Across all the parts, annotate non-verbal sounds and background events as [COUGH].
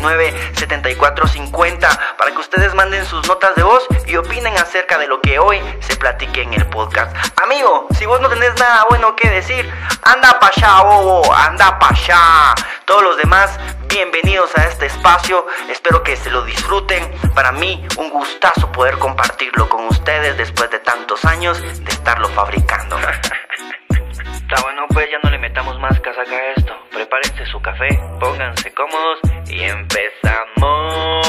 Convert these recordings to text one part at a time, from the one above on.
7450 para que ustedes manden sus notas de voz y opinen acerca de lo que hoy se platique en el podcast. Amigo, si vos no tenés nada bueno que decir, anda pa' allá, bobo, anda pa' allá. Todos los demás, bienvenidos a este espacio. Espero que se lo disfruten. Para mí, un gustazo poder compartirlo con ustedes después de tantos años de estarlo fabricando. [LAUGHS] Está bueno, pues ya no le metamos más casaca a esto. Prepárense su café, pónganse cómodos y empezamos.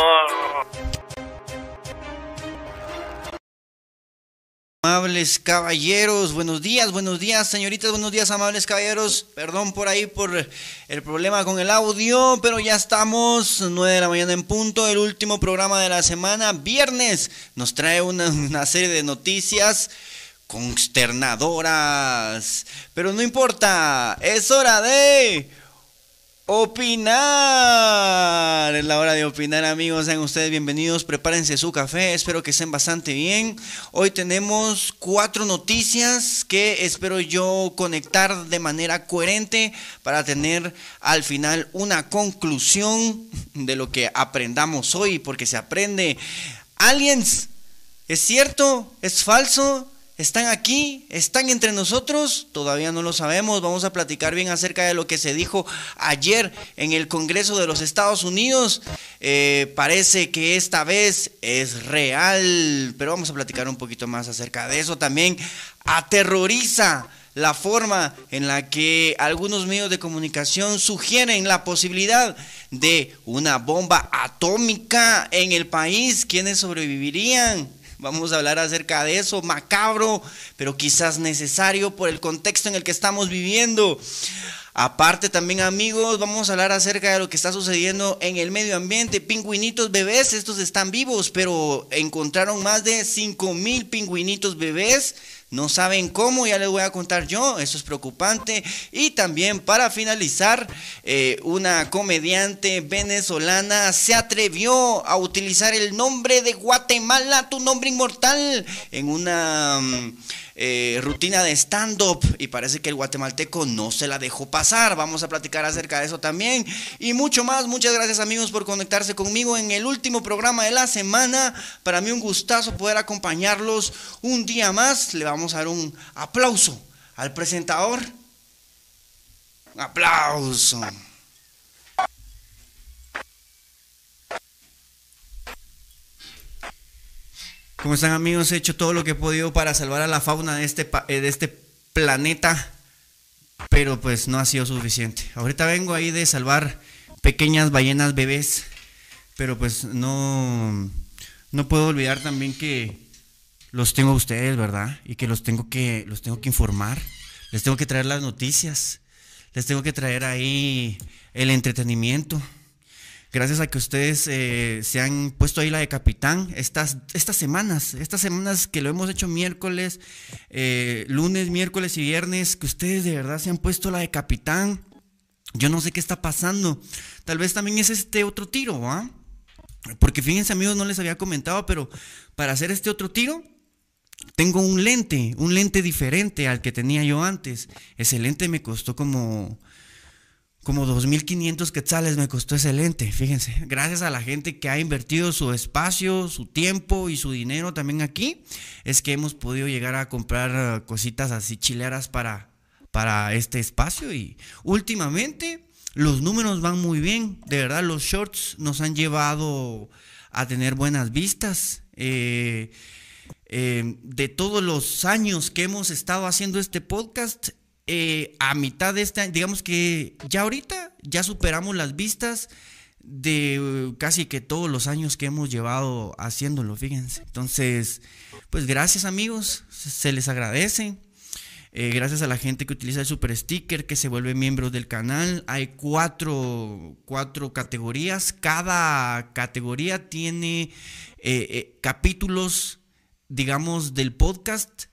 Amables caballeros, buenos días, buenos días, señoritas, buenos días, amables caballeros. Perdón por ahí por el problema con el audio, pero ya estamos, 9 de la mañana en punto, el último programa de la semana, viernes. Nos trae una, una serie de noticias consternadoras. Pero no importa, es hora de opinar. Es la hora de opinar, amigos. Sean ustedes bienvenidos. Prepárense su café. Espero que estén bastante bien. Hoy tenemos cuatro noticias que espero yo conectar de manera coherente para tener al final una conclusión de lo que aprendamos hoy, porque se aprende. Aliens, ¿es cierto? ¿Es falso? ¿Están aquí? ¿Están entre nosotros? Todavía no lo sabemos. Vamos a platicar bien acerca de lo que se dijo ayer en el Congreso de los Estados Unidos. Eh, parece que esta vez es real, pero vamos a platicar un poquito más acerca de eso. También aterroriza la forma en la que algunos medios de comunicación sugieren la posibilidad de una bomba atómica en el país. ¿Quiénes sobrevivirían? Vamos a hablar acerca de eso, macabro, pero quizás necesario por el contexto en el que estamos viviendo. Aparte también amigos, vamos a hablar acerca de lo que está sucediendo en el medio ambiente. Pingüinitos bebés, estos están vivos, pero encontraron más de 5 mil pingüinitos bebés no saben cómo, ya les voy a contar yo, eso es preocupante. Y también para finalizar, eh, una comediante venezolana se atrevió a utilizar el nombre de Guatemala, tu nombre inmortal, en una... Mm, eh, rutina de stand-up y parece que el guatemalteco no se la dejó pasar. Vamos a platicar acerca de eso también y mucho más. Muchas gracias amigos por conectarse conmigo en el último programa de la semana. Para mí un gustazo poder acompañarlos un día más. Le vamos a dar un aplauso al presentador. aplauso. ¿Cómo están amigos? He hecho todo lo que he podido para salvar a la fauna de este, eh, de este planeta, pero pues no ha sido suficiente. Ahorita vengo ahí de salvar pequeñas ballenas bebés, pero pues no, no puedo olvidar también que los tengo a ustedes, ¿verdad? Y que los tengo que, los tengo que informar, les tengo que traer las noticias, les tengo que traer ahí el entretenimiento gracias a que ustedes eh, se han puesto ahí la de capitán estas, estas semanas, estas semanas que lo hemos hecho miércoles, eh, lunes, miércoles y viernes, que ustedes de verdad se han puesto la de capitán. Yo no sé qué está pasando. Tal vez también es este otro tiro, ¿ah? Porque fíjense amigos, no les había comentado, pero para hacer este otro tiro, tengo un lente, un lente diferente al que tenía yo antes. Ese lente me costó como como 2.500 quetzales me costó ese lente, fíjense. Gracias a la gente que ha invertido su espacio, su tiempo y su dinero también aquí, es que hemos podido llegar a comprar cositas así chileras para, para este espacio. Y últimamente los números van muy bien. De verdad, los shorts nos han llevado a tener buenas vistas. Eh, eh, de todos los años que hemos estado haciendo este podcast, eh, a mitad de este año, digamos que ya ahorita ya superamos las vistas de uh, casi que todos los años que hemos llevado haciéndolo, fíjense. Entonces, pues gracias amigos, se les agradece. Eh, gracias a la gente que utiliza el super sticker, que se vuelve miembro del canal. Hay cuatro, cuatro categorías. Cada categoría tiene eh, capítulos, digamos, del podcast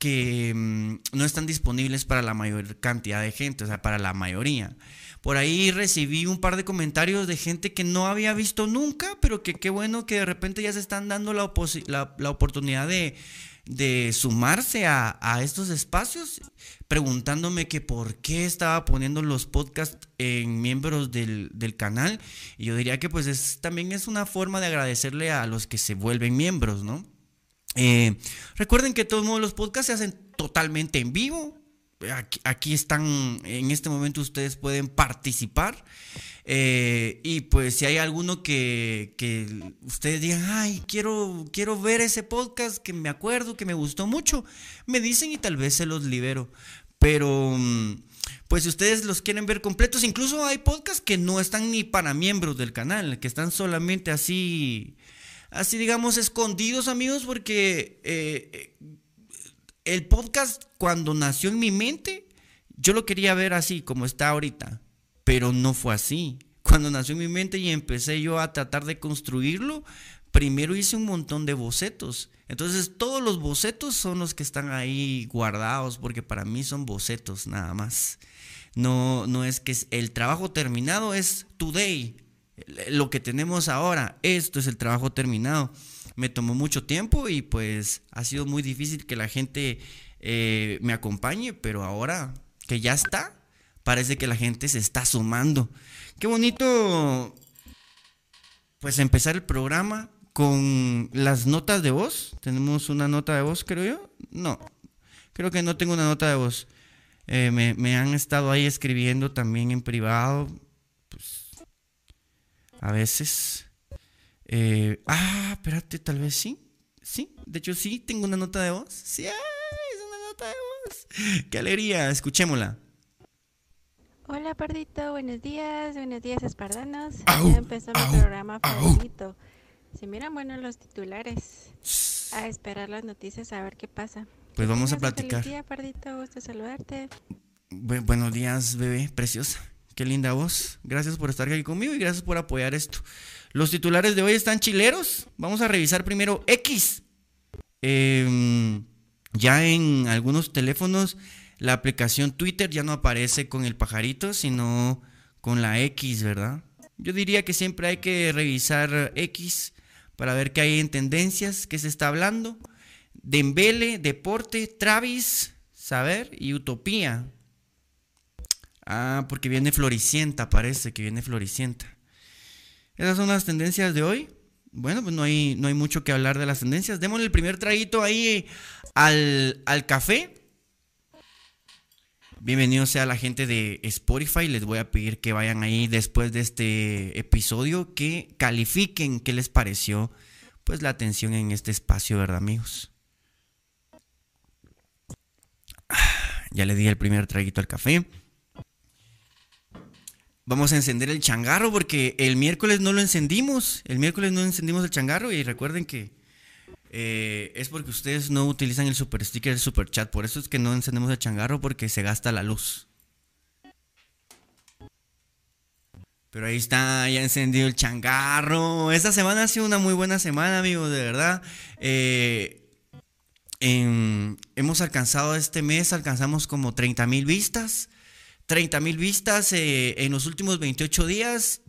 que mm, no están disponibles para la mayor cantidad de gente, o sea, para la mayoría. Por ahí recibí un par de comentarios de gente que no había visto nunca, pero que qué bueno que de repente ya se están dando la, la, oportunidad de, sumarse a, estos espacios, preguntándome que por qué estaba poniendo los podcasts en miembros del, del, canal. Y yo diría que pues es, también es una forma de agradecerle a los que se vuelven miembros, ¿no? Eh, recuerden que todos los podcasts se hacen totalmente en vivo. Aquí, están, en este momento ustedes pueden participar. Eh, y pues si hay alguno que, ustedes digan, ay, quiero, quiero ver ese podcast que me acuerdo, que me gustó mucho, me dicen y tal vez se los libero. Pero mm, pues si ustedes los quieren ver completos, incluso hay podcasts que no están ni para miembros del canal, que están solamente así así digamos, escondidos, amigos, porque eh, el podcast cuando nació en mi mente, yo lo quería ver así como está ahorita, pero no fue así. Cuando nació en mi mente y empecé yo a tratar de construirlo, primero hice un montón de bocetos. Entonces todos los bocetos son los que están ahí guardados, porque para mí son bocetos nada más. No, no es que el trabajo terminado es today, lo que tenemos ahora, esto es el trabajo terminado. Me tomó mucho tiempo y pues ha sido muy difícil que la gente eh, me acompañe, pero ahora que ya está, parece que la gente se está sumando. Qué bonito, pues empezar el programa con las notas de voz. Tenemos una nota de voz, creo yo. No, creo que no tengo una nota de voz. Eh, me, me han estado ahí escribiendo también en privado a veces. Eh, ah, espérate, tal vez sí. Sí, de hecho sí, tengo una nota de voz. Sí, es una nota de voz. Qué alegría, escuchémosla. Hola, Pardito, buenos días, buenos días, espardanos. ya empezó mi programa favorito. Se miran buenos los titulares. A esperar las noticias a ver qué pasa. Pues vamos a platicar. Buenos días, Pardito, gusto saludarte. buenos días, bebé, preciosa. Qué linda voz. Gracias por estar aquí conmigo y gracias por apoyar esto. Los titulares de hoy están chileros. Vamos a revisar primero X. Em, ya en algunos teléfonos la aplicación Twitter ya no aparece con el pajarito, sino con la X, ¿verdad? Yo diría que siempre hay que revisar X para ver qué hay en tendencias, qué se está hablando. Dembele, deporte, Travis, saber y utopía. Ah, porque viene floricienta, parece que viene floricienta. Esas son las tendencias de hoy. Bueno, pues no hay, no hay mucho que hablar de las tendencias. Démosle el primer traguito ahí al, al café. Bienvenido sea la gente de Spotify. Les voy a pedir que vayan ahí después de este episodio, que califiquen qué les pareció pues la atención en este espacio, ¿verdad, amigos? Ah, ya le di el primer traguito al café. Vamos a encender el changarro porque el miércoles no lo encendimos. El miércoles no encendimos el changarro y recuerden que eh, es porque ustedes no utilizan el super sticker, el super chat. Por eso es que no encendemos el changarro porque se gasta la luz. Pero ahí está, ya encendido el changarro. Esta semana ha sido una muy buena semana, amigos, de verdad. Eh, hemos alcanzado este mes, alcanzamos como 30 mil vistas. 30 mil vistas eh, en los últimos 28 días.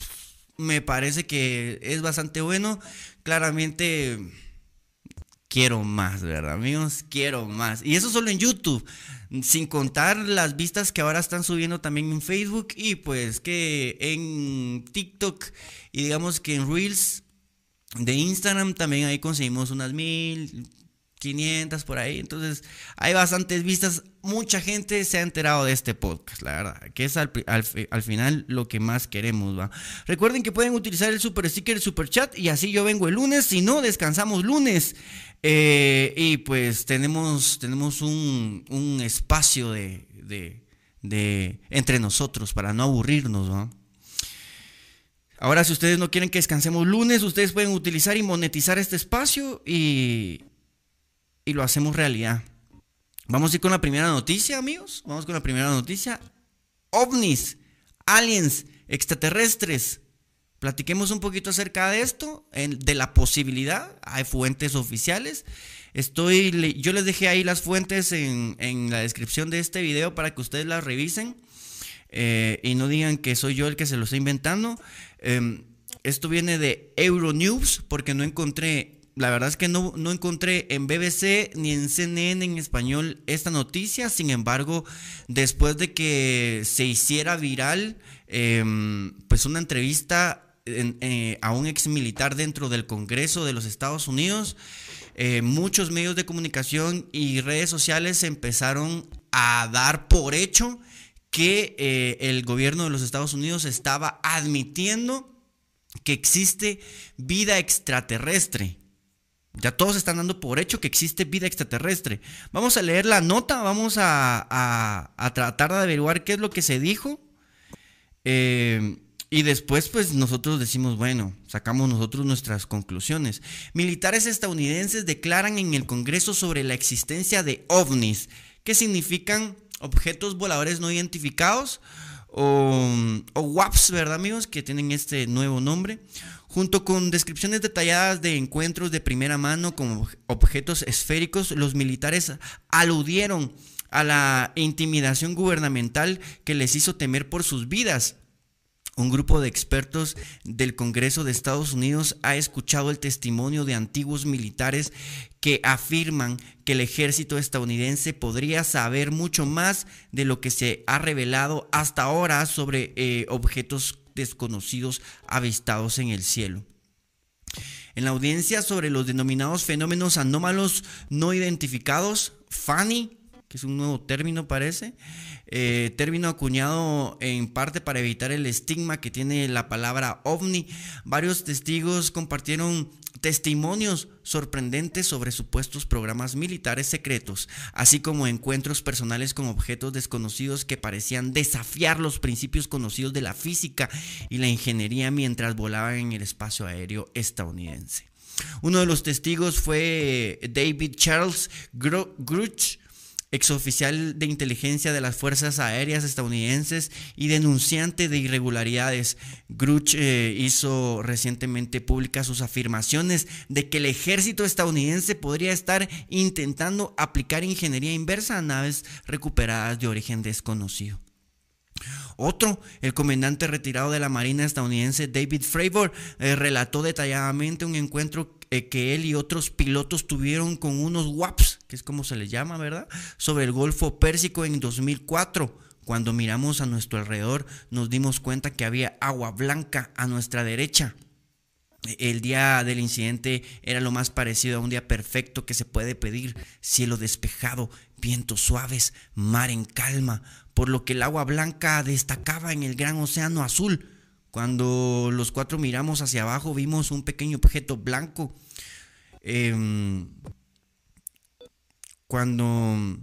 Me parece que es bastante bueno. Claramente quiero más, ¿verdad, amigos? Quiero más. Y eso solo en YouTube, sin contar las vistas que ahora están subiendo también en Facebook y pues que en TikTok y digamos que en Reels de Instagram también ahí conseguimos unas mil, 500 por ahí. Entonces, hay bastantes vistas. Mucha gente se ha enterado de este podcast, la verdad. Que es al, final lo que más queremos, ¿va? Recuerden que pueden utilizar el super sticker, el super chat. Y así yo vengo el lunes. Si no, descansamos lunes. Eh, y pues tenemos, tenemos un, un espacio de, de, de, entre nosotros para no aburrirnos, ¿va? Ahora, si ustedes no quieren que descansemos lunes, ustedes pueden utilizar y monetizar este espacio y, y lo hacemos realidad. Vamos a ir con la primera noticia, amigos. Vamos con la primera noticia. OVNIs, aliens, extraterrestres. Platiquemos un poquito acerca de esto, de la posibilidad. Hay fuentes oficiales. Estoy, yo les dejé ahí las fuentes en, la descripción de este video para que ustedes las revisen eh, y no digan que soy yo el que se lo está inventando. Em, esto viene de Euronews porque no encontré la verdad es que no, encontré en BBC ni en CNN en español esta noticia. Sin embargo, después de que se hiciera viral, em, pues una entrevista eh, a un ex militar dentro del Congreso de los Estados Unidos, eh, muchos medios de comunicación y redes sociales empezaron a dar por hecho que eh, el gobierno de los Estados Unidos estaba admitiendo que existe vida extraterrestre. Ya todos están dando por hecho que existe vida extraterrestre. Vamos a leer la nota, vamos a, tratar de averiguar qué es lo que se dijo. Eh, y después, pues nosotros decimos, bueno, sacamos nosotros nuestras conclusiones. Militares estadounidenses declaran en el Congreso sobre la existencia de ovnis, que significan objetos voladores no identificados, o, o WAPs, ¿verdad amigos? Que tienen este nuevo nombre Junto con descripciones detalladas de encuentros de primera mano con objetos esféricos, los militares aludieron a la intimidación gubernamental que les hizo temer por sus vidas. Un grupo de expertos del Congreso de Estados Unidos ha escuchado el testimonio de antiguos militares que afirman que el ejército estadounidense podría saber mucho más de lo que se ha revelado hasta ahora sobre eh, objetos desconocidos avistados en el cielo. En la audiencia sobre los denominados fenómenos anómalos no identificados, FANI, que es un nuevo término parece, eh, término acuñado en parte para evitar el estigma que tiene la palabra ovni. Varios testigos compartieron testimonios sorprendentes sobre supuestos programas militares secretos, así como encuentros personales con objetos desconocidos que parecían desafiar los principios conocidos de la física y la ingeniería mientras volaban en el espacio aéreo estadounidense. Uno de los testigos fue David Charles Gruch, exoficial de inteligencia de las Fuerzas Aéreas estadounidenses y denunciante de irregularidades. Gruch eh, hizo recientemente públicas sus afirmaciones de que el ejército estadounidense podría estar intentando aplicar ingeniería inversa a naves recuperadas de origen desconocido. Otro, el comandante retirado de la Marina estadounidense David Fravor, eh, relató detalladamente un encuentro eh, que él y otros pilotos tuvieron con unos WAPs, que es como se les llama, ¿verdad? Sobre el Golfo Pérsico en 2004. Cuando miramos a nuestro alrededor nos dimos cuenta que había agua blanca a nuestra derecha. El día del incidente era lo más parecido a un día perfecto que se puede pedir, cielo despejado, vientos suaves, mar en calma, por lo que el agua blanca destacaba en el gran océano azul. Cuando los cuatro miramos hacia abajo vimos un pequeño objeto blanco. Em, cuando,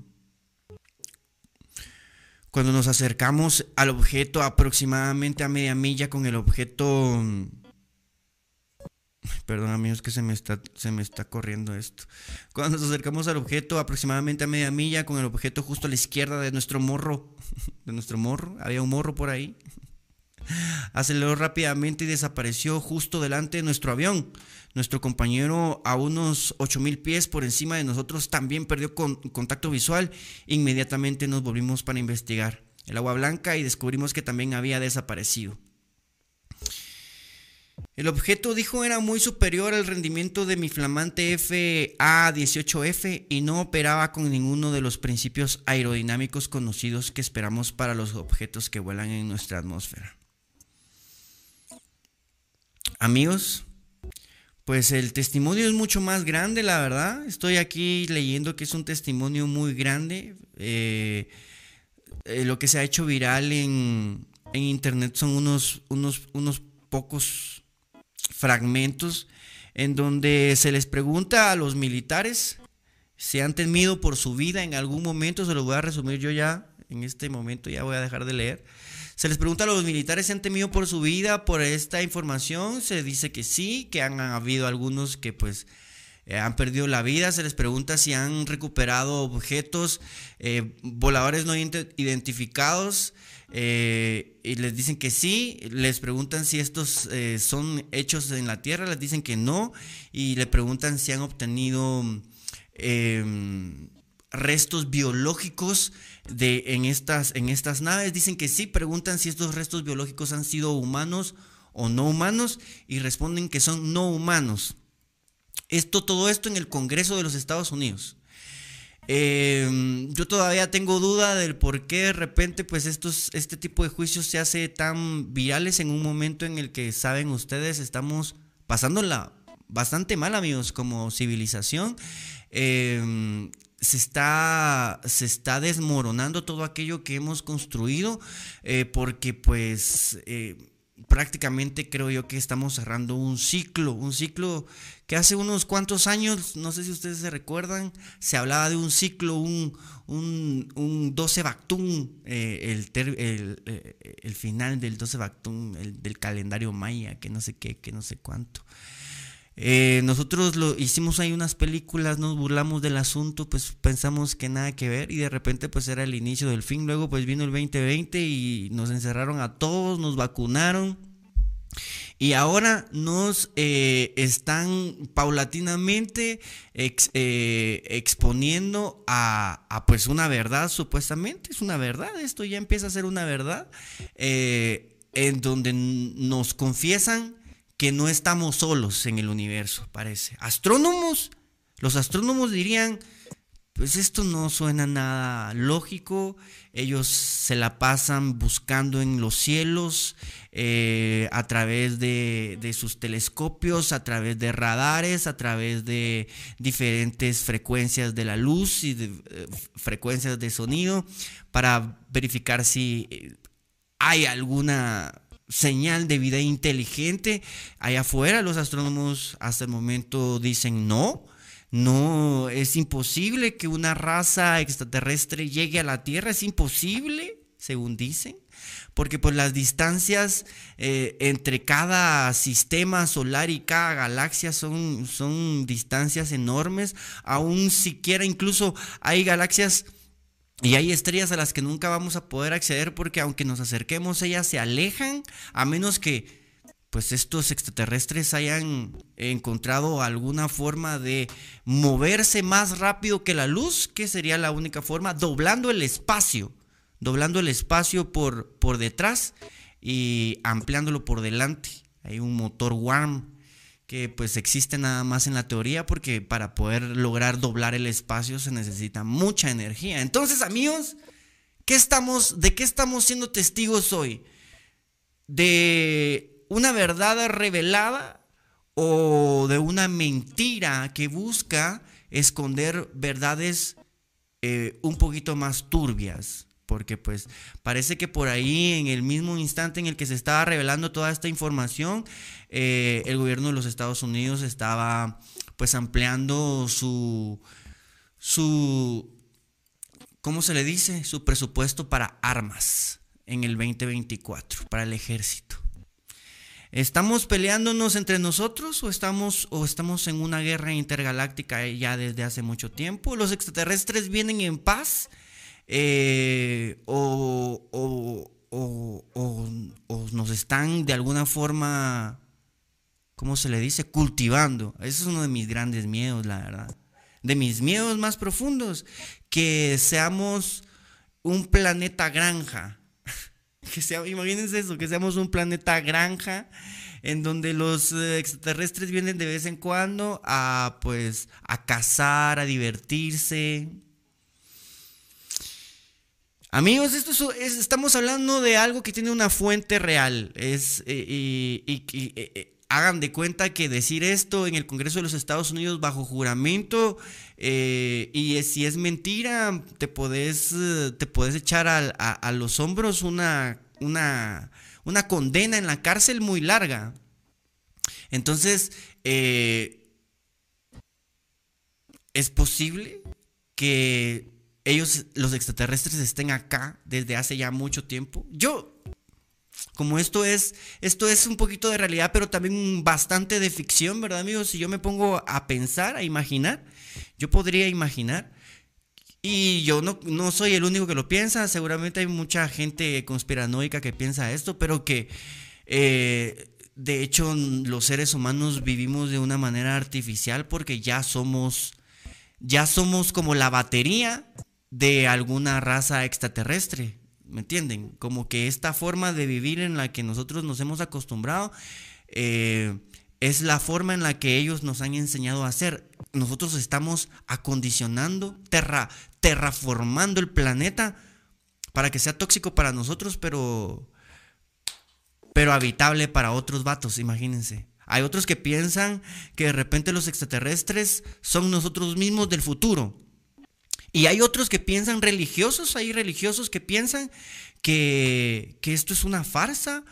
cuando nos acercamos al objeto aproximadamente a media milla con el objeto... Perdón amigos que se me, está, se me está corriendo esto. Cuando nos acercamos al objeto aproximadamente a media milla con el objeto justo a la izquierda de nuestro morro. [LAUGHS] De nuestro morro. Había un morro por ahí [LAUGHS] aceleró rápidamente y desapareció justo delante de nuestro avión. Nuestro compañero a unos 8000 pies por encima de nosotros también perdió contacto visual. Inmediatamente nos volvimos para investigar el agua blanca y descubrimos que también había desaparecido. El objeto, dijo, era muy superior al rendimiento de mi flamante FA-18F y no operaba con ninguno de los principios aerodinámicos conocidos que esperamos para los objetos que vuelan en nuestra atmósfera. Amigos, pues el testimonio es mucho más grande, la verdad. Estoy aquí leyendo que es un testimonio muy grande. Eh, eh, lo que se ha hecho viral en, en internet son unos, unos, unos pocos fragmentos en donde se les pregunta a los militares si han temido por su vida en algún momento, se lo voy a resumir yo ya, en este momento ya voy a dejar de leer. Se les pregunta a los militares si han temido por su vida por esta información, se dice que sí, que han habido algunos que pues eh, han perdido la vida, se les pregunta si han recuperado objetos eh, voladores no identificados, eh, y les dicen que sí, les preguntan si estos eh, son hechos en la Tierra, les dicen que no, y le preguntan si han obtenido em, restos biológicos de, en, estas, en estas naves, dicen que sí, preguntan si estos restos biológicos han sido humanos o no humanos, y responden que son no humanos. Esto, todo esto en el Congreso de los Estados Unidos. Em, yo todavía tengo duda del por qué de repente pues estos, este tipo de juicios se hace tan virales en un momento en el que, saben ustedes, estamos pasándola bastante mal amigos como civilización. Em, se está, se está desmoronando todo aquello que hemos construido eh, porque pues eh, prácticamente creo yo que estamos cerrando un ciclo, un ciclo que hace unos cuantos años, no sé si ustedes se recuerdan, se hablaba de un ciclo, un, un, 12 Bactún, eh, el, eh, el, final del 12 Bactún, el, del calendario maya, que no sé qué, que no sé cuánto. Eh, nosotros lo hicimos ahí unas películas, nos burlamos del asunto, pues pensamos que nada que ver y de repente pues era el inicio del fin. Luego pues vino el 2020 y nos encerraron a todos, nos vacunaron y ahora nos eh, están paulatinamente eh, exponiendo a, a, pues una verdad, supuestamente es una verdad, esto ya empieza a ser una verdad, en donde nos confiesan que no estamos solos en el universo, parece. Astrónomos, los astrónomos dirían, pues esto no suena nada lógico, ellos se la pasan buscando en los cielos eh, a través de, sus telescopios, a través de radares, a través de diferentes frecuencias de la luz y de, eh, frecuencias de sonido para verificar si eh, hay alguna señal de vida inteligente. Allá afuera los astrónomos hasta el momento dicen no. No, es imposible que una raza extraterrestre llegue a la Tierra, es imposible, según dicen, porque pues las distancias eh, entre cada sistema solar y cada galaxia son, son distancias enormes, aún siquiera incluso hay galaxias y hay estrellas a las que nunca vamos a poder acceder porque aunque nos acerquemos, ellas se alejan a menos que pues estos extraterrestres hayan encontrado alguna forma de moverse más rápido que la luz, que sería la única forma, doblando el espacio, doblando el espacio por, por detrás y ampliándolo por delante. Hay un motor warm que pues existe nada más en la teoría porque para poder lograr doblar el espacio se necesita mucha energía. Entonces, amigos, ¿qué estamos, ¿de qué estamos siendo testigos hoy? ¿De una verdad revelada o de una mentira que busca esconder verdades eh, un poquito más turbias? porque pues parece que por ahí en el mismo instante en el que se estaba revelando toda esta información, eh, el gobierno de los Estados Unidos estaba pues ampliando su, su, ¿cómo se le dice? Su presupuesto para armas en el 2024, para el ejército. ¿Estamos peleándonos entre nosotros o estamos, o estamos en una guerra intergaláctica ya desde hace mucho tiempo? ¿Los extraterrestres vienen en paz? Eh, o, nos están de alguna forma, ¿cómo se le dice? Cultivando. Ese es uno de mis grandes miedos, la verdad. De mis miedos más profundos, que seamos un planeta granja. [LAUGHS] Imagínense eso, que seamos un planeta granja en donde los eh, extraterrestres vienen de vez en cuando a pues a cazar, a divertirse. Amigos, esto es, estamos hablando de algo que tiene una fuente real. Es, eh, y, eh, hagan de cuenta que decir esto en el Congreso de los Estados Unidos bajo juramento y si es mentira, te podés, te podés echar a, a los hombros una, una una condena en la cárcel muy larga. Entonces, eh, es posible que ellos, los extraterrestres, estén acá desde hace ya mucho tiempo. Yo, como esto es, esto es un poquito de realidad, pero también bastante de ficción, ¿verdad, amigos? Si yo me pongo a pensar, a imaginar, yo podría imaginar. Y yo no, no, soy el único que lo piensa, seguramente hay mucha gente conspiranoica que piensa esto, pero que eh, de hecho los seres humanos vivimos de una manera artificial porque ya somos, ya somos como la batería de alguna raza extraterrestre, ¿me entienden? Como que esta forma de vivir en la que nosotros nos hemos acostumbrado eh, es la forma en la que ellos nos han enseñado a hacer. Nosotros estamos acondicionando, terra, terraformando el planeta para que sea tóxico para nosotros, pero, pero habitable para otros vatos, imagínense. Hay otros que piensan que de repente los extraterrestres son nosotros mismos del futuro. Y hay otros que piensan religiosos, hay religiosos que piensan que, que esto es una farsa,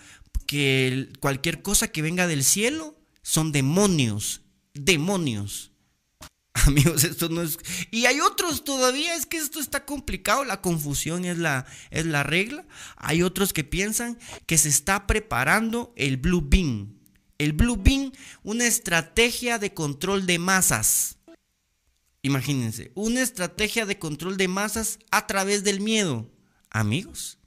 que cualquier cosa que venga del cielo son demonios, demonios. [LAUGHS] Amigos, esto no es... Y hay otros todavía, es que esto está complicado, la confusión es la, es la regla. Hay otros que piensan que se está preparando el Blue Beam. El Blue Beam, una estrategia de control de masas. Imagínense, una estrategia de control de masas a través del miedo. Amigos,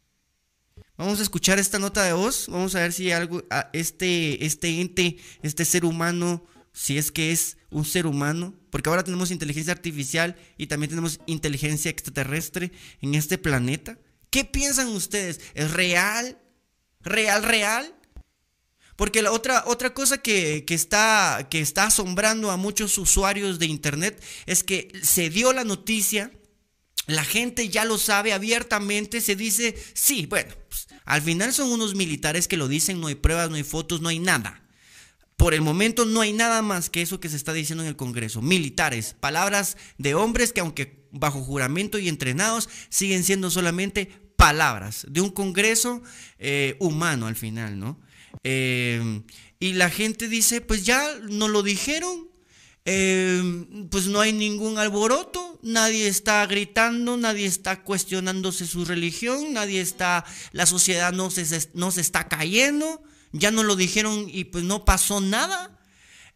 Vamos a escuchar esta nota de voz. Vamos a ver si algo, este, este ente, este ser humano, si es que es un ser humano, porque ahora tenemos inteligencia artificial y también tenemos inteligencia extraterrestre en este planeta. ¿Qué piensan ustedes? ¿Es real? ¿Real, real? Porque la otra, otra cosa que, que, está, que está asombrando a muchos usuarios de Internet es que se dio la noticia la gente ya lo sabe abiertamente, se dice, sí, bueno, pues, al final son unos militares que lo dicen, no hay pruebas, no hay fotos, no hay nada. Por el momento no hay nada más que eso que se está diciendo en el Congreso. Militares, palabras de hombres que aunque bajo juramento y entrenados, siguen siendo solamente palabras de un Congreso eh, humano al final, ¿no? Eh, y la gente dice, pues ya no lo dijeron, eh, pues no hay ningún alboroto, nadie está gritando, nadie está cuestionándose su religión, nadie está, la sociedad no se, no se está cayendo, ya no lo dijeron y pues no pasó nada.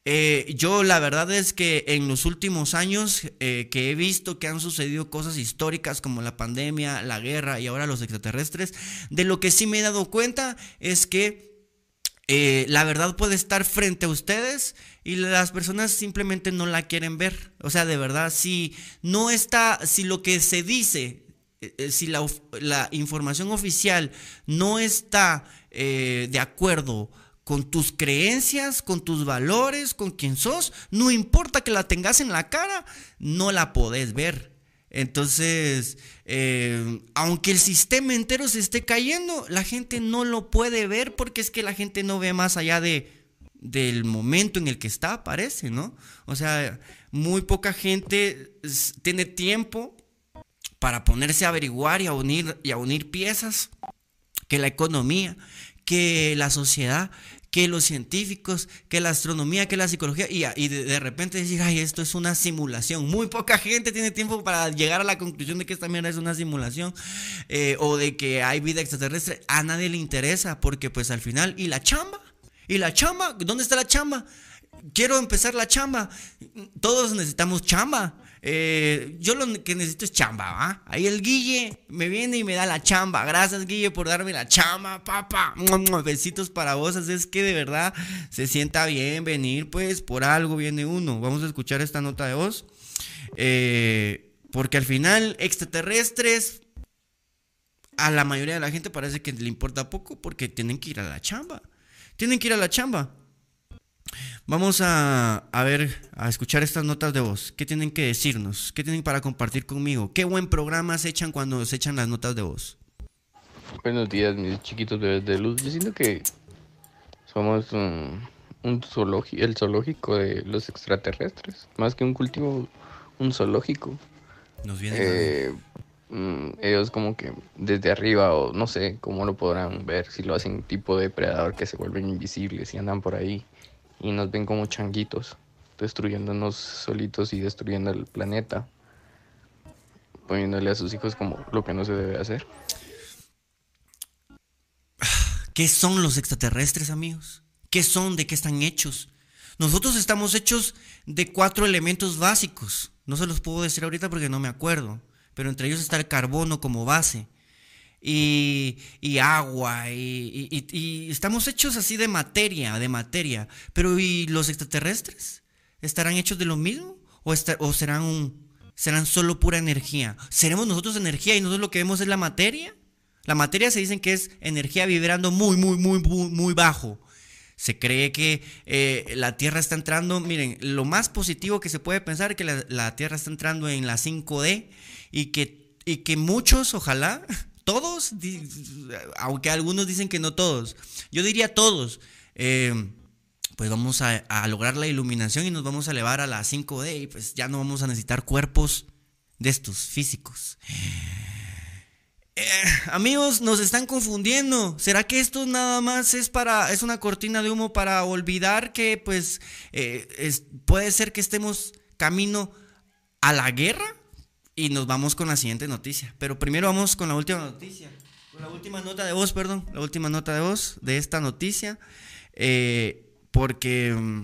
Eh, yo la verdad es que en los últimos años que he visto que han sucedido cosas históricas como la pandemia, la guerra y ahora los extraterrestres, de lo que sí me he dado cuenta es que eh, la verdad puede estar frente a ustedes y las personas simplemente no la quieren ver. O sea, de verdad, si no está, si lo que se dice, eh, eh, si la, información oficial no está de acuerdo con tus creencias, con tus valores, con quien sos, no importa que la tengas en la cara, no la podés ver. Entonces, eh, aunque el sistema entero se esté cayendo, la gente no lo puede ver porque es que la gente no ve más allá de, del momento en el que está, parece, ¿no? O sea, muy poca gente tiene tiempo para ponerse a averiguar y a unir, y a unir piezas que la economía, que la sociedad, que los científicos, que la astronomía, que la psicología, y, de, repente decir, ay, esto es una simulación. Muy poca gente tiene tiempo para llegar a la conclusión de que esta mierda es una simulación eh, o de que hay vida extraterrestre. A nadie le interesa porque pues al final, ¿y la chamba? ¿Y la chamba? ¿Dónde está la chamba? Quiero empezar la chamba. Todos necesitamos chamba. Eh, yo lo que necesito es chamba, ¿va? Ahí el Guille me viene y me da la chamba. Gracias, Guille, por darme la chamba, papá. Besitos para vos. Es que de verdad se sienta bien venir, pues por algo viene uno. Vamos a escuchar esta nota de voz. Eh, porque al final, extraterrestres, a la mayoría de la gente parece que le importa poco porque tienen que ir a la chamba. tienen que ir a la chamba. Vamos a, a, ver, a escuchar estas notas de voz. ¿Qué tienen que decirnos? ¿Qué tienen para compartir conmigo? ¿Qué buen programa se echan cuando se echan las notas de voz? Buenos días, mis chiquitos bebés de luz. Yo siento que somos un, zoológico, el zoológico de los extraterrestres. Más que un cultivo, un zoológico. Nos viene eh, mm, ellos como que desde arriba o no sé cómo lo podrán ver si lo hacen tipo depredador que se vuelven invisibles y andan por ahí y nos ven como changuitos, destruyéndonos solitos y destruyendo el planeta, poniéndole a sus hijos como lo que no se debe hacer. ¿Qué son los extraterrestres, amigos? ¿Qué son? ¿De qué están hechos? Nosotros estamos hechos de cuatro elementos básicos. No se los puedo decir ahorita porque no me acuerdo. Pero entre ellos está el carbono como base y, agua y, estamos hechos así de materia, de materia. Pero ¿y los extraterrestres? ¿Estarán hechos de lo mismo? ¿O, o serán, serán solo pura energía? ¿Seremos nosotros energía y nosotros lo que vemos es la materia? La materia se dicen que es energía vibrando muy, muy, muy, muy, muy bajo. Se cree que eh, la Tierra está entrando, miren, lo más positivo que se puede pensar es que la, la Tierra está entrando en la 5D y que, y que muchos, ojalá, todos, aunque algunos dicen que no todos, yo diría todos, eh, pues vamos a, lograr la iluminación y nos vamos a elevar a la 5D y pues ya no vamos a necesitar cuerpos de estos físicos. Eh, amigos, nos están confundiendo. ¿Será que esto nada más es para es una cortina de humo para olvidar que pues eh, puede ser que estemos camino a la guerra? Y nos vamos con la siguiente noticia. Pero primero vamos con la última noticia. Con la última nota de voz, perdón. La última nota de voz de esta noticia. Eh, porque mm,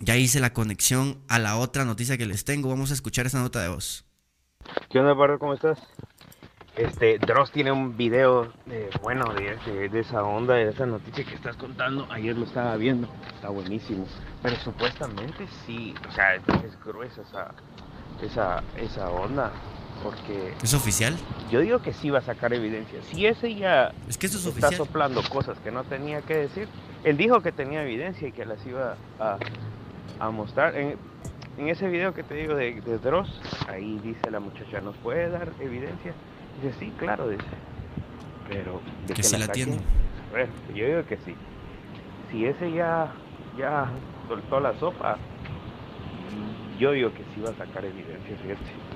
ya hice la conexión a la otra noticia que les tengo. Vamos a escuchar esa nota de voz. ¿Qué onda, Barro? ¿Cómo estás? Este, Dross tiene un video, eh, bueno, de, de, esa onda, de esa noticia que estás contando. Ayer lo estaba viendo, está buenísimo. Pero supuestamente sí, o sea, es gruesa esa, esa, esa onda. Porque. ¿Es oficial? Yo digo que sí va a sacar evidencia. Si ese ya es que eso es está soplando cosas que no tenía que decir, él dijo que tenía evidencia y que las iba a, a mostrar. En, en, ese video que te digo de, de Dross, ahí dice la muchacha, ¿nos puede dar evidencia? Dice, sí, claro, dice. Pero. ¿de que, se la, tiene. Bueno, yo digo que sí. Si ese ya, ya soltó la sopa, yo digo que sí va a sacar evidencia, fíjate.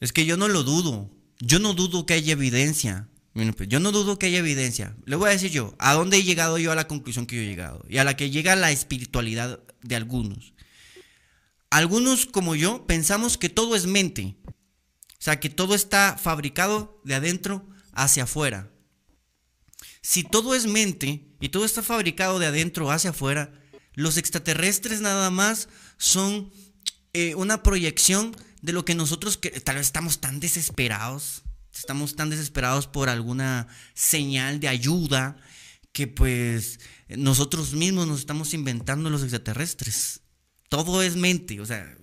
Es que yo no lo dudo. Yo no dudo que haya evidencia. Pues, yo no dudo que haya evidencia. Le voy a decir yo, ¿a dónde he llegado yo a la conclusión que yo he llegado? Y a la que llega la espiritualidad de algunos. Algunos como yo pensamos que todo es mente. Sea, que todo está fabricado de adentro hacia afuera. Si todo es mente y todo está fabricado de adentro hacia afuera, los extraterrestres nada más son eh, una proyección de lo que nosotros que, tal vez estamos tan desesperados, estamos tan desesperados por alguna señal de ayuda que pues nosotros mismos nos estamos inventando los extraterrestres. Todo es mente, o sea,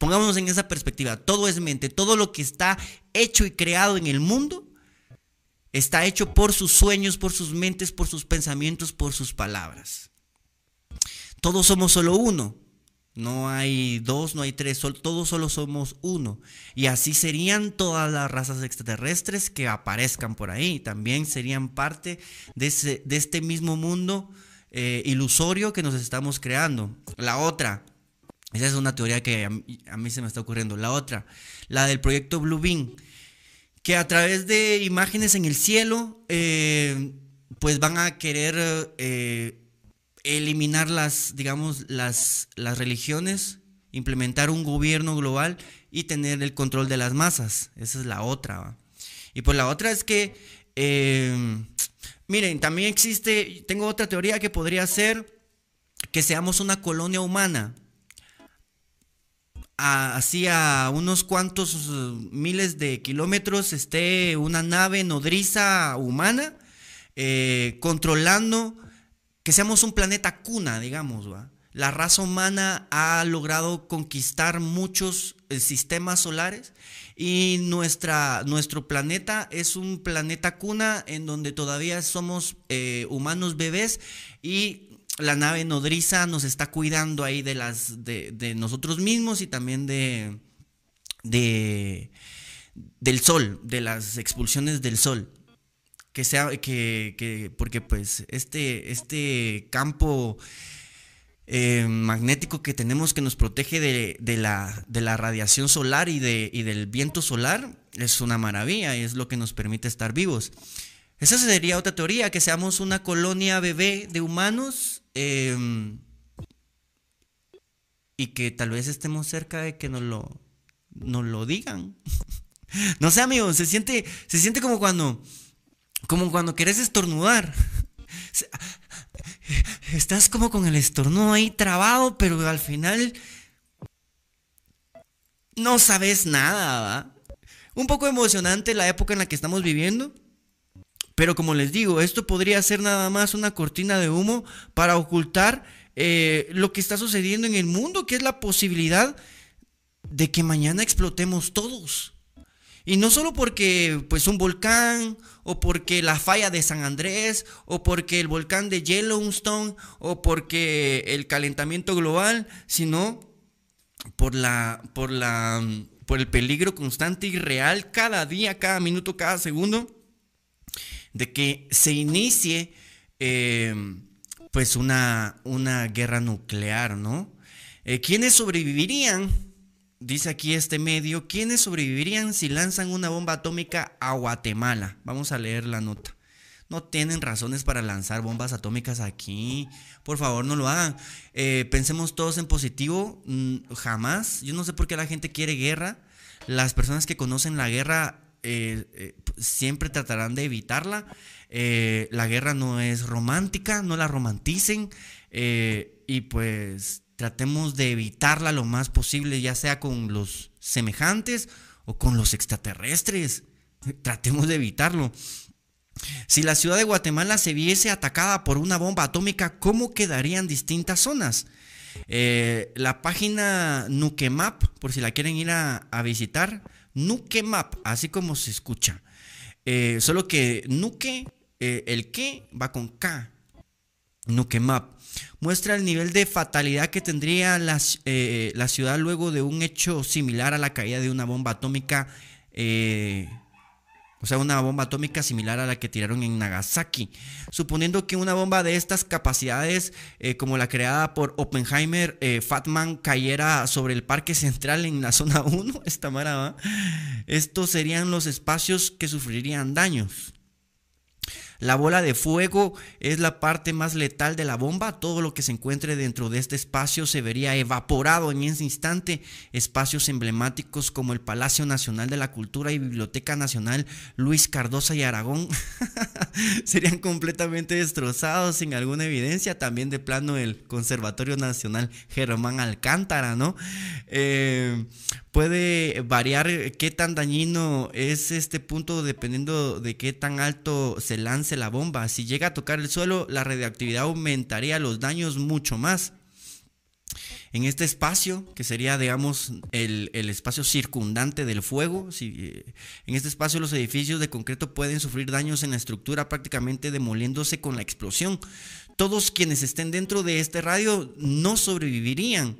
Pongámonos en esa perspectiva. Todo es mente. Todo lo que está hecho y creado en el mundo está hecho por sus sueños, por sus mentes, por sus pensamientos, por sus palabras. Todos somos solo uno. No hay dos, no hay tres, todos solo somos uno. Y así serían todas las razas extraterrestres que aparezcan por ahí. También serían parte de, este mismo mundo eh, ilusorio que nos estamos creando. La otra, esa es una teoría que a mí, se me está ocurriendo. La otra, la del proyecto Blue Beam, que a través de imágenes en el cielo, eh, pues van a querer eh, eliminar las, digamos, las, las religiones, implementar un gobierno global y tener el control de las masas. Esa es la otra. Y pues la otra es que, eh, miren, también existe, tengo otra teoría que podría ser que seamos una colonia humana así a unos cuantos uh, miles de kilómetros esté una nave nodriza humana eh, controlando que seamos un planeta cuna, digamos. La raza humana ha logrado conquistar muchos eh, sistemas solares y nuestra, nuestro planeta es un planeta cuna en donde todavía somos eh, humanos bebés y la nave nodriza nos está cuidando ahí de las de, nosotros mismos y también de, de del sol, de las expulsiones del sol. Que sea que, que porque pues este este campo eh, magnético que tenemos que nos protege de, la, de la, radiación solar y, de, del viento solar es una maravilla y es lo que nos permite estar vivos. Esa sería otra teoría, que seamos una colonia bebé de humanos em, y que tal vez estemos cerca de que nos lo, nos lo digan. [LAUGHS] no sé, amigos, se siente, se siente como cuando, como cuando querés estornudar estás como con el estornudo ahí trabado, pero al final no sabes nada, ¿va? Un poco emocionante la época en la que estamos viviendo. Pero como les digo, esto podría ser nada más una cortina de humo para ocultar eh, lo que está sucediendo en el mundo, que es la posibilidad de que mañana explotemos todos. Y no solo porque pues un volcán o porque la falla de San Andrés o porque el volcán de Yellowstone o porque el calentamiento global, sino por la por la por el peligro constante y real cada día, cada minuto, cada segundo de que se inicie eh, pues una, una guerra nuclear, ¿no? Eh, ¿Quiénes sobrevivirían? Dice aquí este medio, ¿quiénes sobrevivirían si lanzan una bomba atómica a Guatemala? Vamos a leer la nota. No tienen razones para lanzar bombas atómicas aquí. Por favor, no lo hagan. Eh, pensemos todos en positivo. Mm, jamás. Yo no sé por qué la gente quiere guerra. Las personas que conocen la guerra eh, siempre tratarán de evitarla. la guerra no es romántica, no la romanticen. y pues tratemos de evitarla lo más posible, ya sea con los semejantes o con los extraterrestres. Tratemos de evitarlo. Si la ciudad de Guatemala se viese atacada por una bomba atómica, ¿cómo quedarían distintas zonas? Eh, la página Nukemap, por si la quieren ir a, visitar, Nukemap, así como se escucha. Eh, solo que Nuke, eh, el que va con K. Nukemap muestra el nivel de fatalidad que tendría eh, la ciudad luego de un hecho similar a la caída de una bomba atómica, eh, o sea, una bomba atómica similar a la que tiraron en Nagasaki. Suponiendo que una bomba de estas capacidades, eh, como la creada por Oppenheimer, Fatman, cayera sobre el Parque Central en la zona [LAUGHS] 1, esta maraba, estos serían los espacios que sufrirían daños. La bola de fuego es la parte más letal de la bomba. Todo lo que se encuentre dentro de este espacio se vería evaporado en ese instante. Espacios emblemáticos como el Palacio Nacional de la Cultura y Biblioteca Nacional Luis Cardosa y Aragón [LAUGHS] serían completamente destrozados sin alguna evidencia. También de plano el Conservatorio Nacional Germán Alcántara, ¿no? Eh, puede variar qué tan dañino es este punto dependiendo de qué tan alto se lance la bomba. Si llega a tocar el suelo, la radioactividad aumentaría los daños mucho más. En este espacio, que sería, digamos, el, espacio circundante del fuego, si, eh, en este espacio los edificios de concreto pueden sufrir daños en la estructura prácticamente demoliéndose con la explosión. Todos quienes estén dentro de este radio no sobrevivirían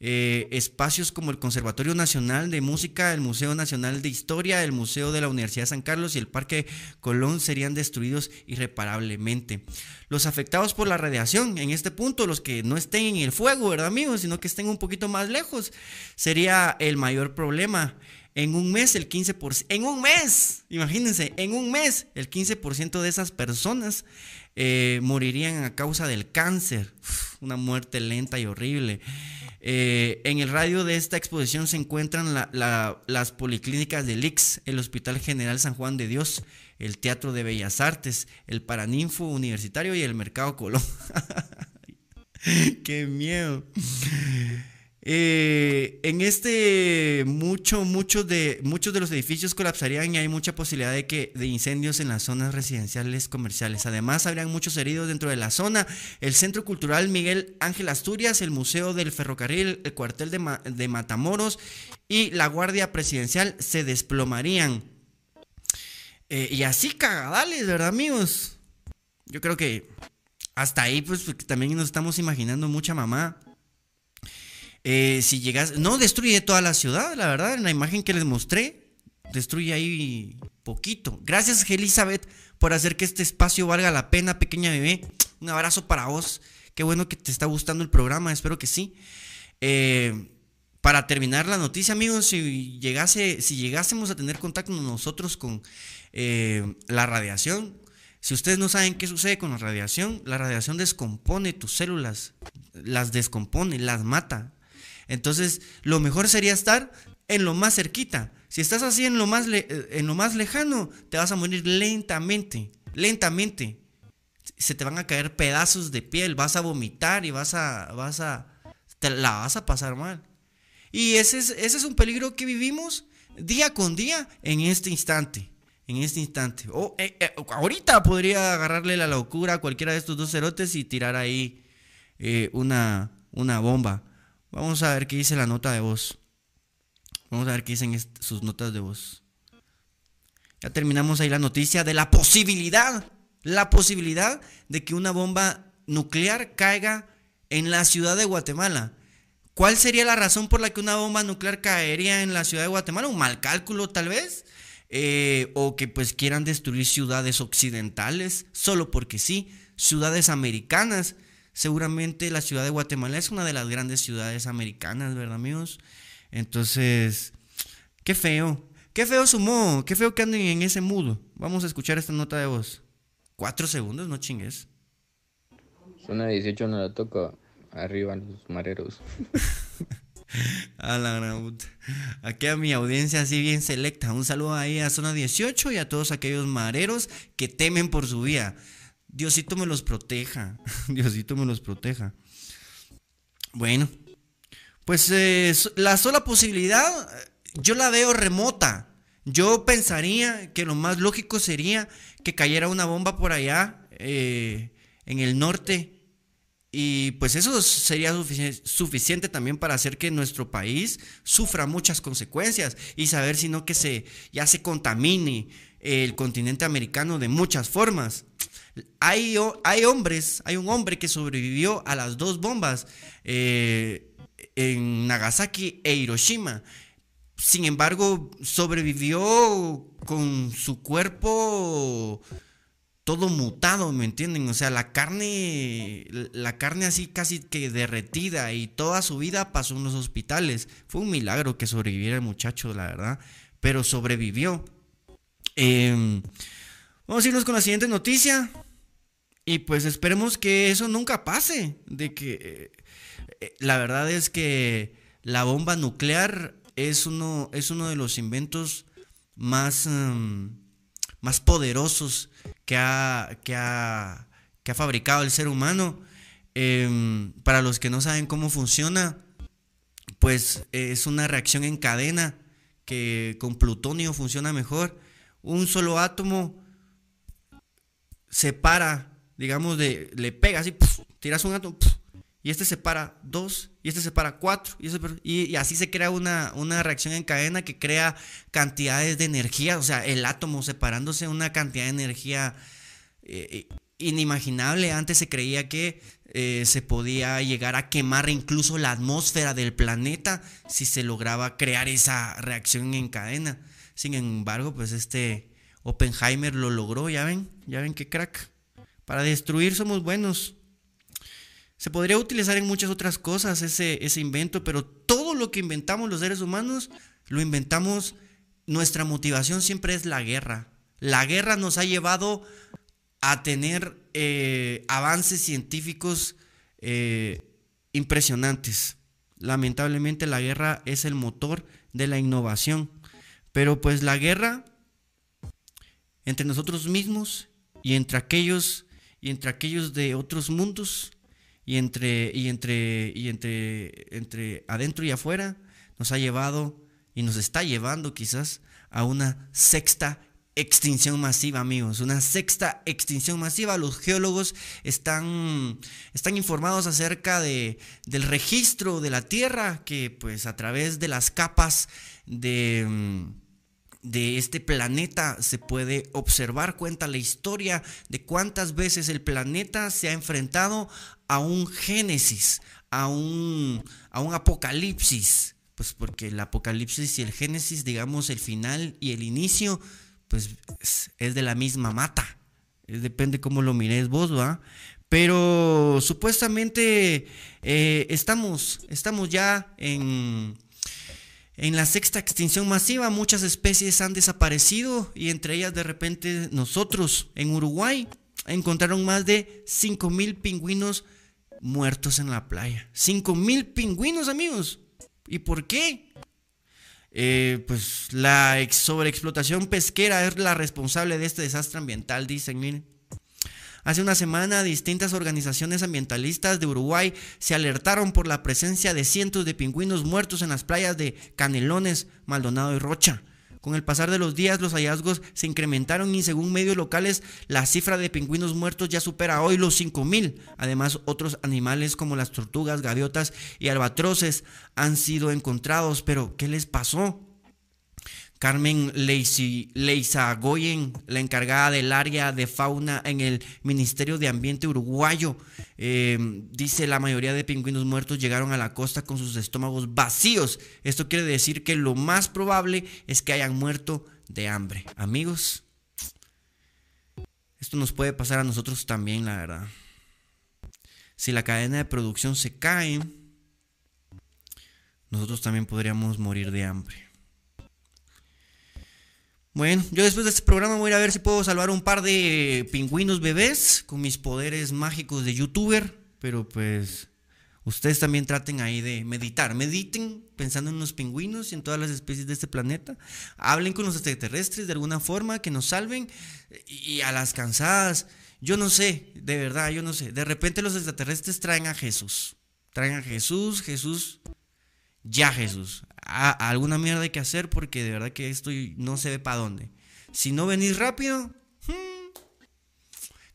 eh, espacios como el Conservatorio Nacional de Música, el Museo Nacional de Historia, el Museo de la Universidad de San Carlos y el Parque Colón serían destruidos irreparablemente. Los afectados por la radiación, en este punto, los que no estén en el fuego, ¿verdad amigos? Sino que estén un poquito más lejos, sería el mayor problema. En un mes, el 15%, en un mes, imagínense, en un mes, el 15% de esas personas eh, morirían a causa del cáncer. una muerte lenta y horrible. Eh, en el radio de esta exposición se encuentran las policlínicas del IX, el Hospital General San Juan de Dios, el Teatro de Bellas Artes, el Paraninfo Universitario y el Mercado Colón. [LAUGHS] ¡Qué miedo! Eh, en este mucho, muchos de, muchos de los edificios colapsarían y hay mucha posibilidad de que de incendios en las zonas residenciales comerciales. Además, habrían muchos heridos dentro de la zona. El Centro Cultural Miguel Ángel Asturias, el Museo del Ferrocarril, el cuartel de, de Matamoros y la Guardia Presidencial se desplomarían. Eh, y así cagadales, ¿verdad, amigos? Yo creo que hasta ahí, pues, también nos estamos imaginando mucha mamá. Eh, si llegas, no destruye toda la ciudad, la verdad, en la imagen que les mostré, destruye ahí poquito. Gracias, Elizabeth, por hacer que este espacio valga la pena, pequeña bebé. Un abrazo para vos. Qué bueno que te está gustando el programa, espero que sí. Eh, para terminar la noticia, amigos, si, llegase, si llegásemos a tener contacto nosotros con eh, la radiación, si ustedes no saben qué sucede con la radiación, la radiación descompone tus células, las descompone, las mata. Entonces, lo mejor sería estar en lo más cerquita. Si estás así en lo más, en lo más lejano, te vas a morir lentamente, lentamente. Se te van a caer pedazos de piel, vas a vomitar y vas a, vas a, te la vas a pasar mal. Y ese es, ese es un peligro que vivimos día con día en este instante. En este instante. O eh, eh, ahorita podría agarrarle la locura a cualquiera de estos dos cerotes y tirar ahí eh, una, una bomba. Vamos a ver qué dice la nota de voz. Vamos a ver qué dicen sus notas de voz. Ya terminamos ahí la noticia de la posibilidad, la posibilidad de que una bomba nuclear caiga en la ciudad de Guatemala. ¿Cuál sería la razón por la que una bomba nuclear caería en la ciudad de Guatemala? ¿Un mal cálculo tal vez? Eh, o que pues quieran destruir ciudades occidentales, solo porque sí, ciudades americanas. Seguramente la ciudad de Guatemala es una de las grandes ciudades americanas, ¿verdad amigos? Entonces, qué feo, qué feo su modo, qué feo que anden en ese mudo. Vamos a escuchar esta nota de voz. Cuatro segundos, no chingues. Zona 18 no la toca. Arriba los mareros. [LAUGHS] a la gran Aquí a mi audiencia así bien selecta. Un saludo ahí a Zona 18 y a todos aquellos mareros que temen por su vida. Diosito me los proteja. [LAUGHS] Diosito me los proteja. Bueno, pues eh, la sola posibilidad yo la veo remota. Yo pensaría que lo más lógico sería que cayera una bomba por allá eh, en el norte y pues eso sería suficiente también para hacer que nuestro país sufra muchas consecuencias y saber si no que se, ya se contamine el continente americano de muchas formas. Hay, hay hombres, hay un hombre que sobrevivió a las dos bombas eh, en Nagasaki e Hiroshima. Sin embargo, sobrevivió con su cuerpo todo mutado, ¿me entienden? O sea, la carne, la carne así casi que derretida y toda su vida pasó en los hospitales. Fue un milagro que sobreviviera el muchacho, la verdad, pero sobrevivió. Em, vamos a irnos con la siguiente noticia y pues esperemos que eso nunca pase, de que eh, la verdad es que la bomba nuclear es uno, es uno de los inventos más, em, más poderosos que ha, que ha, fabricado el ser humano. Em, para los que no saben cómo funciona, pues es una reacción en cadena que con plutonio funciona mejor. Un solo átomo separa, digamos, de, le pega así, tiras un átomo, y este separa dos, y este separa cuatro, y, y, así se crea una, una, reacción en cadena que crea cantidades de energía, o sea, el átomo separándose una cantidad de energía eh, inimaginable. Antes se creía que eh, se podía llegar a quemar incluso la atmósfera del planeta si se lograba crear esa reacción en cadena. Sin embargo, pues este Oppenheimer lo logró, ya ven, ya ven qué crack. Para destruir somos buenos. Se podría utilizar en muchas otras cosas ese, ese invento, pero todo lo que inventamos los seres humanos, lo inventamos, nuestra motivación siempre es la guerra. La guerra nos ha llevado a tener eh, avances científicos eh, impresionantes. Lamentablemente la guerra es el motor de la innovación, pero pues la guerra entre nosotros mismos y entre aquellos y entre aquellos de otros mundos y entre, y entre, y entre, entre adentro y afuera nos ha llevado y nos está llevando quizás a una sexta extinción masiva, amigos. Una sexta extinción masiva. Los geólogos están, están informados acerca de, del registro de la Tierra, que pues a través de las capas de, de este planeta se puede observar, cuenta la historia de cuántas veces el planeta se ha enfrentado a un génesis, a un, a un apocalipsis. Pues porque el apocalipsis y el génesis, digamos, el final y el inicio pues es de la misma mata. Depende cómo lo mires vos, ¿va? Pero supuestamente eh, estamos, estamos ya en, en la sexta extinción masiva. Muchas especies han desaparecido y entre ellas de repente nosotros en Uruguay encontraron más de 5.000 pingüinos muertos en la playa. 5.000 pingüinos, amigos. ¿Y por qué? Eh, pues la sobreexplotación pesquera es la responsable de este desastre ambiental, dicen, miren. Hace una semana distintas organizaciones ambientalistas de Uruguay se alertaron por la presencia de cientos de pingüinos muertos en las playas de Canelones, Maldonado y Rocha. Con el pasar de los días los hallazgos se incrementaron y según medios locales la cifra de pingüinos muertos ya supera hoy los 5.000. Además otros animales como las tortugas, gaviotas y albatroces han sido encontrados. Pero ¿qué les pasó? Carmen Leizagoyen, la encargada del área de fauna en el Ministerio de Ambiente uruguayo, em, dice la mayoría de pingüinos muertos llegaron a la costa con sus estómagos vacíos. Esto quiere decir que lo más probable es que hayan muerto de hambre. Amigos, esto nos puede pasar a nosotros también, la verdad. Si la cadena de producción se cae, nosotros también podríamos morir de hambre. Bueno, yo después de este programa voy a ir a ver si puedo salvar un par de pingüinos bebés con mis poderes mágicos de youtuber. Pero pues ustedes también traten ahí de meditar. Mediten pensando en los pingüinos y en todas las especies de este planeta. Hablen con los extraterrestres de alguna forma que nos salven. Y a las cansadas, yo no sé, de verdad, yo no sé. De repente los extraterrestres traen a Jesús. Traen a Jesús, Jesús ya Jesús, alguna mierda hay que hacer porque de verdad que esto no se ve para dónde. Si no venís rápido, hmm,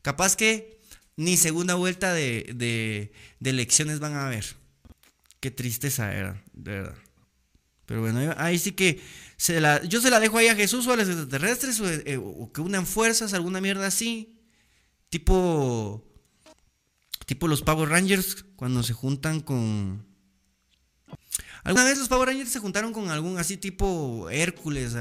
capaz que ni segunda vuelta de, elecciones van a haber. Qué tristeza era, de verdad. Pero bueno, ahí sí que se la, yo se la dejo ahí a Jesús o a los extraterrestres o, eh, o que unan fuerzas, alguna mierda así. Tipo, tipo los Power Rangers cuando se juntan con ¿Alguna vez los Power Rangers se juntaron con algún así tipo Hércules?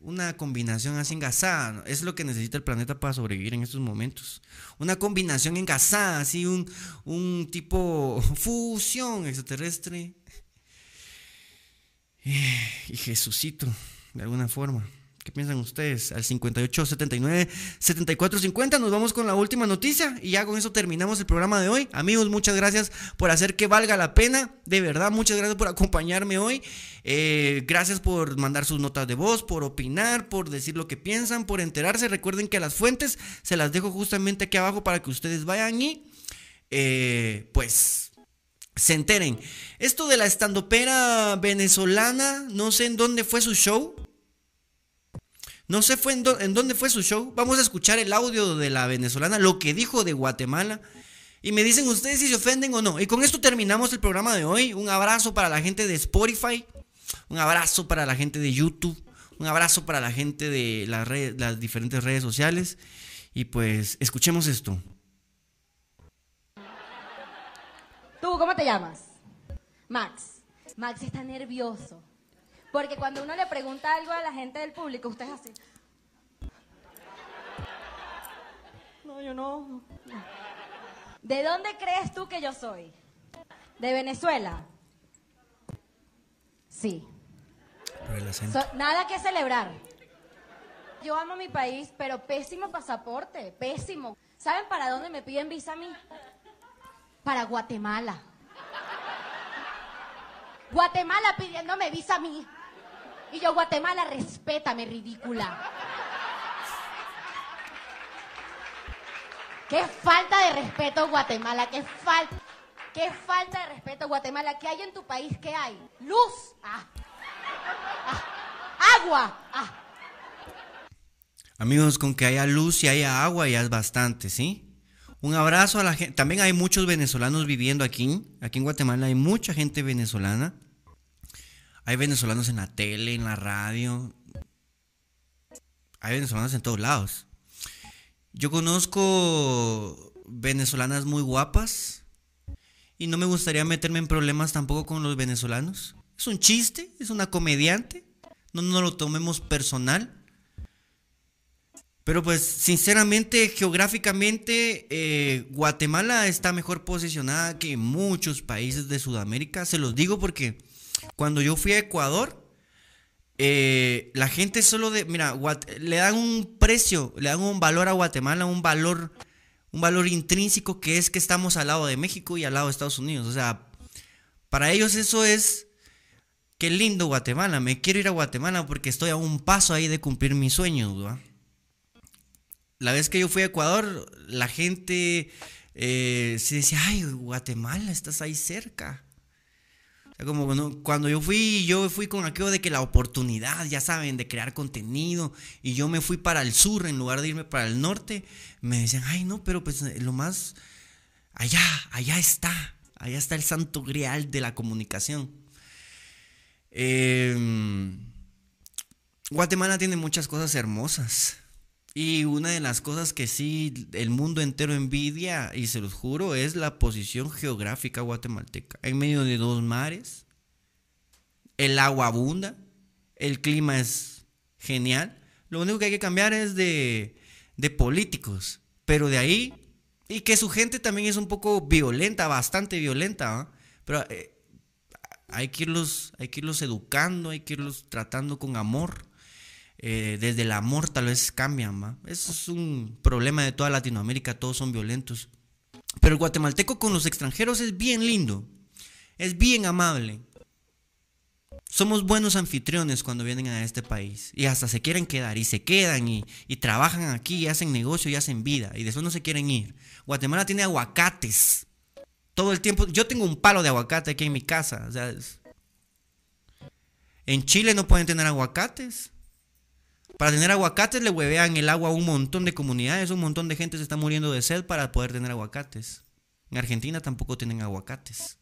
Una combinación así engasada. Es lo que necesita el planeta para sobrevivir en estos momentos. Una combinación engasada, así un, un tipo [LAUGHS] fusión extraterrestre. Y Jesucito, de alguna forma. ¿Qué piensan ustedes? Al 58 79 74 50 nos vamos con la última noticia y ya con eso terminamos el programa de hoy. Amigos, muchas gracias por hacer que valga la pena. De verdad, muchas gracias por acompañarme hoy. Eh, gracias por mandar sus notas de voz, por opinar, por decir lo que piensan, por enterarse. Recuerden que las fuentes se las dejo justamente aquí abajo para que ustedes vayan y eh, pues se enteren. Esto de la estandopera venezolana, no sé en dónde fue su show. No sé fue en, dónde fue su show. Vamos a escuchar el audio de la venezolana, lo que dijo de Guatemala. Y me dicen ustedes si se ofenden o no. Y con esto terminamos el programa de hoy. Un abrazo para la gente de Spotify. Un abrazo para la gente de YouTube. Un abrazo para la gente de las, diferentes redes sociales. Y pues escuchemos esto. ¿Tú cómo te llamas? Max. Max está nervioso. Porque cuando uno le pregunta algo a la gente del público, usted es así. No, yo no. ¿De dónde crees tú que yo soy? ¿De Venezuela? Sí. nada que celebrar. Yo amo mi país, pero pésimo pasaporte, pésimo. ¿Saben para dónde me piden visa a mí? Para Guatemala. Guatemala pidiéndome visa a mí. Y yo, Guatemala, respétame, ridícula. Qué falta de respeto, Guatemala. Qué falta. Qué falta de respeto, Guatemala. ¿Qué hay en tu país? ¿Qué hay? Luz. Ah. ah. Agua. Ah. Amigos, con que haya luz y haya agua ya es bastante, ¿sí? Un abrazo a la gente. También hay muchos venezolanos viviendo aquí. Aquí en Guatemala hay mucha gente venezolana. Hay venezolanos en la tele, en la radio. Hay venezolanos en todos lados. Yo conozco venezolanas muy guapas y no me gustaría meterme en problemas tampoco con los venezolanos. Es un chiste, es una comediante. No nos lo tomemos personal. Pero pues sinceramente, geográficamente, eh, Guatemala está mejor posicionada que muchos países de Sudamérica. Se los digo porque cuando yo fui a Ecuador, eh, la gente solo de, mira, le dan un precio, le dan un valor a Guatemala, un valor, un valor intrínseco que es que estamos al lado de México y al lado de Estados Unidos. O sea, para ellos eso es, qué lindo Guatemala, me quiero ir a Guatemala porque estoy a un paso ahí de cumplir mis sueños, La vez que yo fui a Ecuador, la gente eh, se decía, ay, Guatemala, estás ahí cerca. Como cuando yo fui, yo fui con aquello de que la oportunidad, ya saben, de crear contenido, y yo me fui para el sur en lugar de irme para el norte, me decían, ay no, pero pues lo más, allá, allá está, allá está el santo grial de la comunicación. Em, Guatemala tiene muchas cosas hermosas. Y una de las cosas que sí el mundo entero envidia, y se los juro, es la posición geográfica guatemalteca. En medio de dos mares, el agua abunda, el clima es genial. Lo único que hay que cambiar es de, de políticos. Pero de ahí, y que su gente también es un poco violenta, bastante violenta. Pero eh, hay, que irlos, hay que irlos educando, hay que irlos tratando con amor eh, desde el amor tal vez cambian, ¿va? Eso es un problema de toda Latinoamérica, todos son violentos. Pero el guatemalteco con los extranjeros es bien lindo, es bien amable. Somos buenos anfitriones cuando vienen a este país y hasta se quieren quedar y se quedan y, trabajan aquí y hacen negocio y hacen vida y después no se quieren ir. Guatemala tiene aguacates todo el tiempo. Yo tengo un palo de aguacate aquí en mi casa. en Chile no pueden tener aguacates. Para tener aguacates le huevean el agua a un montón de comunidades, un montón de gente se está muriendo de sed para poder tener aguacates. En Argentina tampoco tienen aguacates.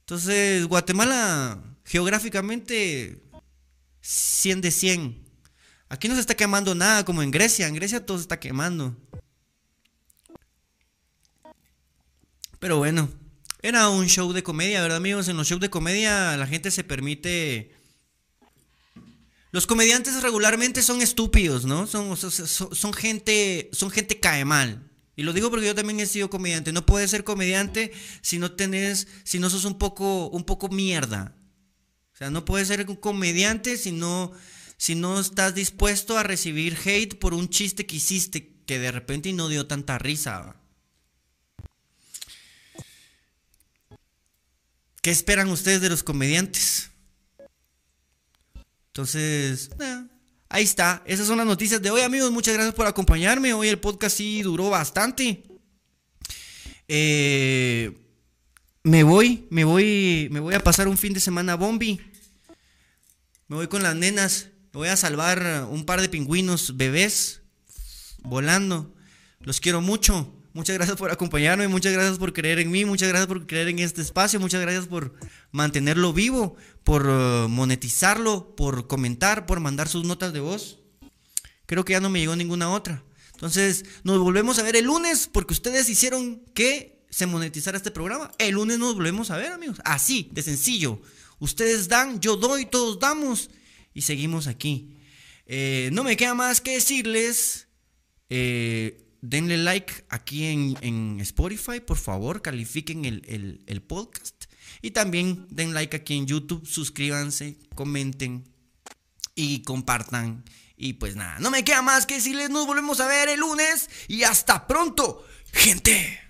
Entonces, Guatemala, geográficamente, 100 de 100. Aquí no se está quemando nada como en Grecia. En Grecia todo se está quemando. Pero bueno, era un show de comedia, ¿verdad amigos? En los shows de comedia la gente se permite los comediantes regularmente son estúpidos, ¿no? Son, gente, son gente cae mal. Y lo digo porque yo también he sido comediante. No puedes ser comediante si no tenés, si no sos un poco, un poco mierda. O sea, no puedes ser un comediante si no, si no estás dispuesto a recibir hate por un chiste que hiciste que de repente no dio tanta risa. ¿Qué esperan ustedes de los comediantes? Entonces, ahí está. Esas son las noticias de hoy, amigos. Muchas gracias por acompañarme. Hoy el podcast sí duró bastante. Eh, me voy, me voy, me voy a pasar un fin de semana Bombi. Me voy con las nenas. Voy a salvar un par de pingüinos bebés volando. Los quiero mucho. Muchas gracias por acompañarme, muchas gracias por creer en mí, muchas gracias por creer en este espacio, muchas gracias por mantenerlo vivo, por eh, monetizarlo, por comentar, por mandar sus notas de voz. Creo que ya no me llegó ninguna otra. Entonces, nos volvemos a ver el lunes porque ustedes hicieron que se monetizara este programa. El lunes nos volvemos a ver, amigos. Así, de sencillo. Ustedes dan, yo doy, todos damos y seguimos aquí. Eh, no me queda más que decirles... Eh, denle like aquí en, Spotify, por favor, califiquen el, podcast. Y también den like aquí en YouTube, suscríbanse, comenten y compartan. Y pues nada, no me queda más que decirles, nos volvemos a ver el lunes y hasta pronto, gente.